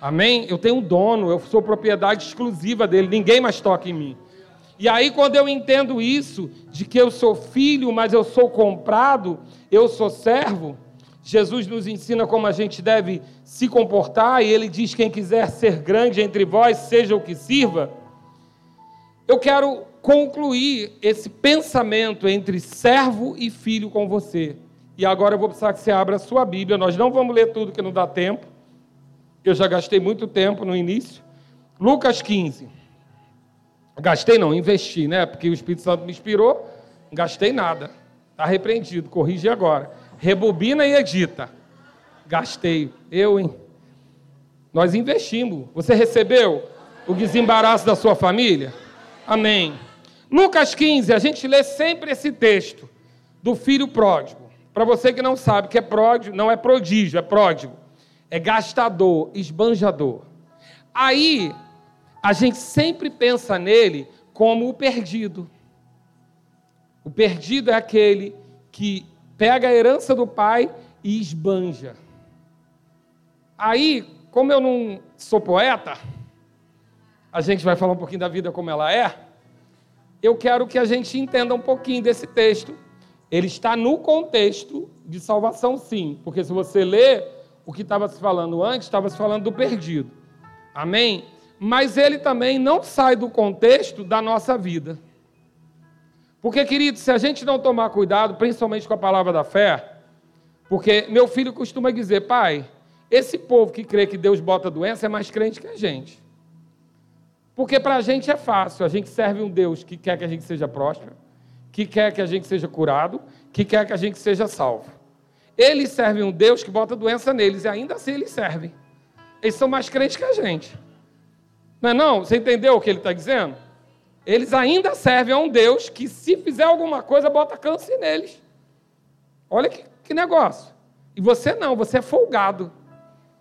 Amém? Eu tenho um dono, eu sou propriedade exclusiva dele, ninguém mais toca em mim. E aí, quando eu entendo isso, de que eu sou filho, mas eu sou comprado, eu sou servo, Jesus nos ensina como a gente deve se comportar, e ele diz: quem quiser ser grande entre vós, seja o que sirva. Eu quero concluir esse pensamento entre servo e filho com você. E agora eu vou precisar que você abra a sua Bíblia. Nós não vamos ler tudo que não dá tempo. Eu já gastei muito tempo no início. Lucas 15. Gastei não, investi, né? Porque o Espírito Santo me inspirou, não gastei nada. Está repreendido, corrige agora. Rebobina e edita. Gastei. Eu, hein? Nós investimos. Você recebeu o desembaraço da sua família? Amém. Lucas 15, a gente lê sempre esse texto do filho pródigo. Para você que não sabe que é pródigo, não é prodígio, é pródigo. É gastador, esbanjador. Aí, a gente sempre pensa nele como o perdido. O perdido é aquele que pega a herança do pai e esbanja. Aí, como eu não sou poeta, a gente vai falar um pouquinho da vida como ela é. Eu quero que a gente entenda um pouquinho desse texto. Ele está no contexto de salvação, sim, porque se você ler o que estava se falando antes, estava se falando do perdido. Amém? mas ele também não sai do contexto da nossa vida. Porque, querido, se a gente não tomar cuidado, principalmente com a palavra da fé, porque meu filho costuma dizer, pai, esse povo que crê que Deus bota doença é mais crente que a gente. Porque para a gente é fácil, a gente serve um Deus que quer que a gente seja próspero, que quer que a gente seja curado, que quer que a gente seja salvo. Eles servem um Deus que bota doença neles, e ainda assim eles servem. Eles são mais crentes que a gente. Não é não? Você entendeu o que ele está dizendo? Eles ainda servem a um Deus que, se fizer alguma coisa, bota câncer neles. Olha que, que negócio. E você não, você é folgado.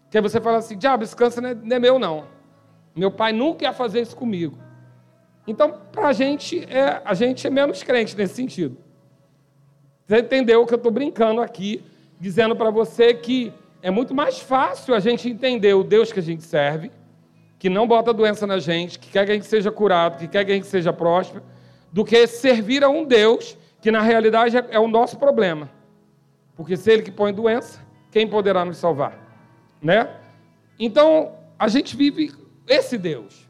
Que você fala assim, diabo, esse câncer não é, não é meu, não. Meu pai nunca ia fazer isso comigo. Então, para a gente, é, a gente é menos crente nesse sentido. Você entendeu que eu estou brincando aqui, dizendo para você que é muito mais fácil a gente entender o Deus que a gente serve que não bota doença na gente, que quer que a gente seja curado, que quer que a gente seja próspero, do que servir a um Deus que na realidade é, é o nosso problema. Porque se ele que põe doença, quem poderá nos salvar? Né? Então, a gente vive esse Deus.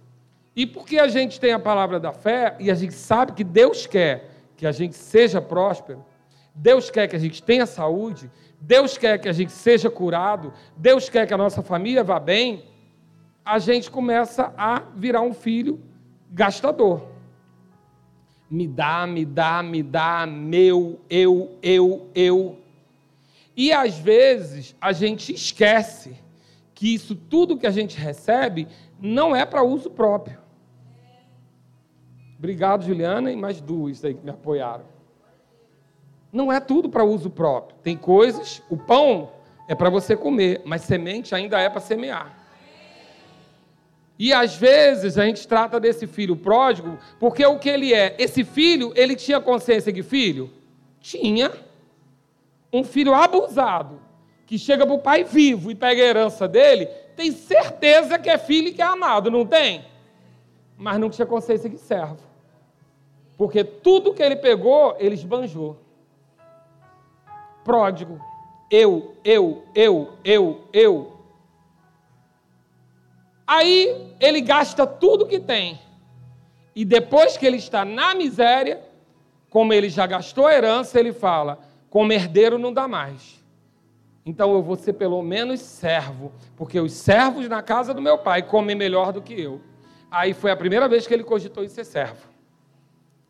E porque a gente tem a palavra da fé e a gente sabe que Deus quer que a gente seja próspero, Deus quer que a gente tenha saúde, Deus quer que a gente seja curado, Deus quer que a nossa família vá bem, a gente começa a virar um filho gastador. Me dá, me dá, me dá, meu, eu, eu, eu. E às vezes a gente esquece que isso tudo que a gente recebe não é para uso próprio. Obrigado, Juliana, e mais duas aí que me apoiaram. Não é tudo para uso próprio. Tem coisas, o pão é para você comer, mas semente ainda é para semear. E às vezes a gente trata desse filho pródigo, porque o que ele é? Esse filho, ele tinha consciência de filho? Tinha. Um filho abusado, que chega para o pai vivo e pega a herança dele, tem certeza que é filho e que é amado, não tem? Mas não tinha consciência de servo. Porque tudo que ele pegou, ele esbanjou. Pródigo. Eu, eu, eu, eu, eu. Aí ele gasta tudo que tem. E depois que ele está na miséria, como ele já gastou a herança, ele fala: como herdeiro não dá mais. Então eu vou ser pelo menos servo, porque os servos na casa do meu pai comem melhor do que eu. Aí foi a primeira vez que ele cogitou em ser servo.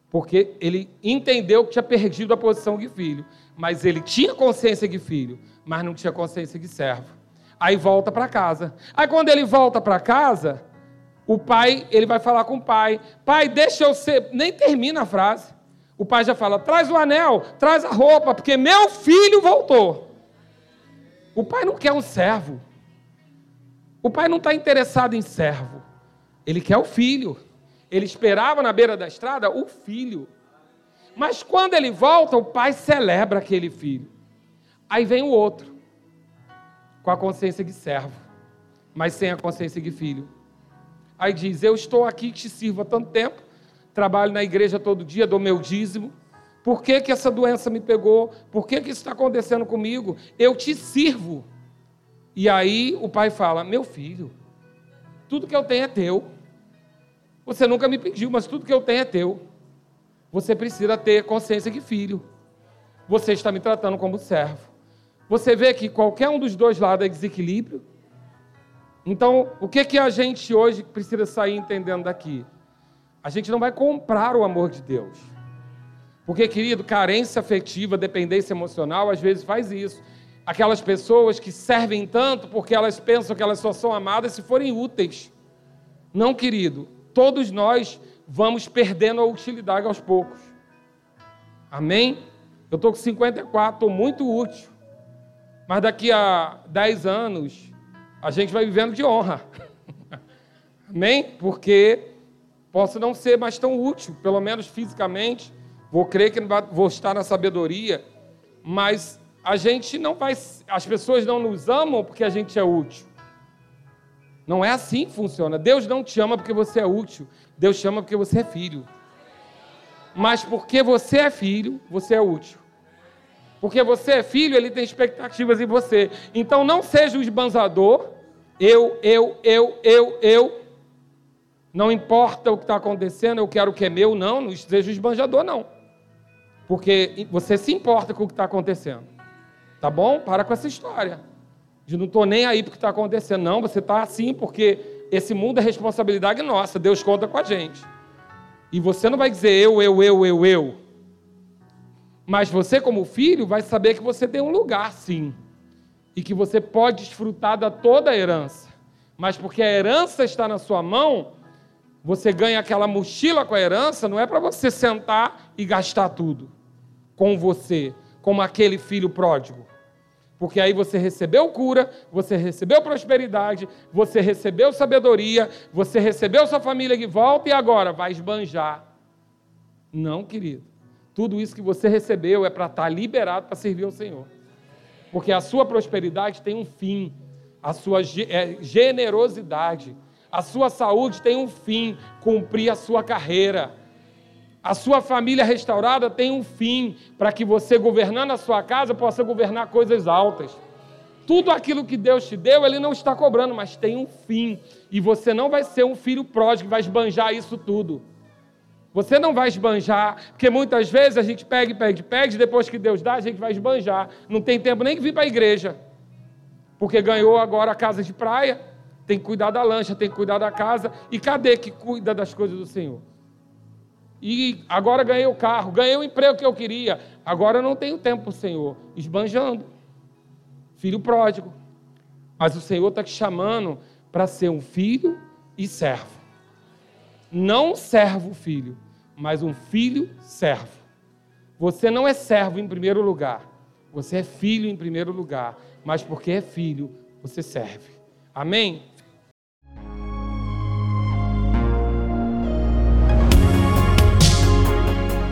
Porque ele entendeu que tinha perdido a posição de filho. Mas ele tinha consciência de filho, mas não tinha consciência de servo. Aí volta para casa. Aí quando ele volta para casa, o pai, ele vai falar com o pai: Pai, deixa eu ser. Nem termina a frase. O pai já fala: Traz o anel, traz a roupa, porque meu filho voltou. O pai não quer um servo. O pai não está interessado em servo. Ele quer o filho. Ele esperava na beira da estrada o filho. Mas quando ele volta, o pai celebra aquele filho. Aí vem o outro, com a consciência de servo, mas sem a consciência de filho. Aí diz: Eu estou aqui, te sirvo há tanto tempo, trabalho na igreja todo dia, dou meu dízimo. Por que, que essa doença me pegou? Por que, que isso está acontecendo comigo? Eu te sirvo. E aí o pai fala: Meu filho, tudo que eu tenho é teu. Você nunca me pediu, mas tudo que eu tenho é teu. Você precisa ter consciência de filho. Você está me tratando como servo. Você vê que qualquer um dos dois lados é desequilíbrio. Então, o que, que a gente hoje precisa sair entendendo daqui? A gente não vai comprar o amor de Deus. Porque, querido, carência afetiva, dependência emocional, às vezes faz isso. Aquelas pessoas que servem tanto porque elas pensam que elas só são amadas se forem úteis. Não, querido. Todos nós vamos perdendo a utilidade aos poucos. Amém? Eu estou com 54, estou muito útil. Mas daqui a 10 anos, a gente vai vivendo de honra. Amém? Porque posso não ser mais tão útil, pelo menos fisicamente. Vou crer que vou estar na sabedoria, mas a gente não vai. As pessoas não nos amam porque a gente é útil. Não é assim que funciona. Deus não te ama porque você é útil. Deus te ama porque você é filho. Mas porque você é filho, você é útil. Porque você é filho, ele tem expectativas em você. Então não seja o esbanzador. Eu, eu, eu, eu, eu. Não importa o que está acontecendo, eu quero o que é meu. Não, não seja o esbanjador, não. Porque você se importa com o que está acontecendo. Tá bom? Para com essa história. De não estou nem aí porque está acontecendo. Não, você está assim porque esse mundo é responsabilidade nossa. Deus conta com a gente. E você não vai dizer eu, eu, eu, eu, eu. Mas você, como filho, vai saber que você tem um lugar, sim. E que você pode desfrutar da toda a herança. Mas porque a herança está na sua mão, você ganha aquela mochila com a herança, não é para você sentar e gastar tudo com você, como aquele filho pródigo. Porque aí você recebeu cura, você recebeu prosperidade, você recebeu sabedoria, você recebeu sua família de volta e agora vai esbanjar. Não, querido. Tudo isso que você recebeu é para estar tá liberado para servir ao Senhor. Porque a sua prosperidade tem um fim, a sua é, generosidade, a sua saúde tem um fim, cumprir a sua carreira. A sua família restaurada tem um fim para que você, governando a sua casa, possa governar coisas altas. Tudo aquilo que Deus te deu, Ele não está cobrando, mas tem um fim. E você não vai ser um filho pródigo que vai esbanjar isso tudo. Você não vai esbanjar, porque muitas vezes a gente pega pede, pede, depois que Deus dá, a gente vai esbanjar. Não tem tempo nem que vir para a igreja. Porque ganhou agora a casa de praia, tem que cuidar da lancha, tem que cuidar da casa. E cadê que cuida das coisas do Senhor? E agora ganhei o carro, ganhei o emprego que eu queria. Agora eu não tenho tempo para o Senhor. Esbanjando. Filho pródigo. Mas o Senhor está te chamando para ser um filho e servo. Não servo filho, mas um filho servo. Você não é servo em primeiro lugar. Você é filho em primeiro lugar. Mas porque é filho, você serve. Amém?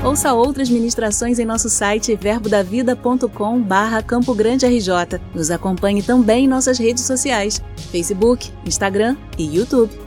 Ouça outras ministrações em nosso site verbodavida.com barra Campo Grande RJ. Nos acompanhe também em nossas redes sociais, Facebook, Instagram e YouTube.